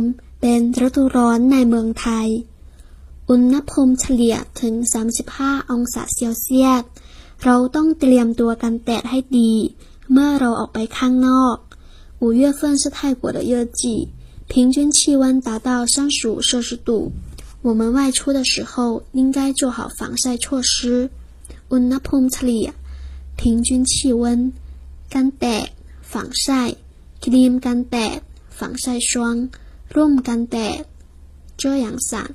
มเป็นฤดูร้อนในเมืองไทย อุณหภูมิเฉลี่ยถึง 35 องศาเซลเซียส เราต้องเตรียมตัวกันแดดให้ดี เมื่อเราออกไปข้างนอก五月份是泰国的热季，平均气温达到三十五摄氏度。我们外出的时候应该做好防晒措施。อุณหภูมิเฉลี่ย平均气温กันแดด防晒ครีมกันแดด防晒霜 Room 阳伞。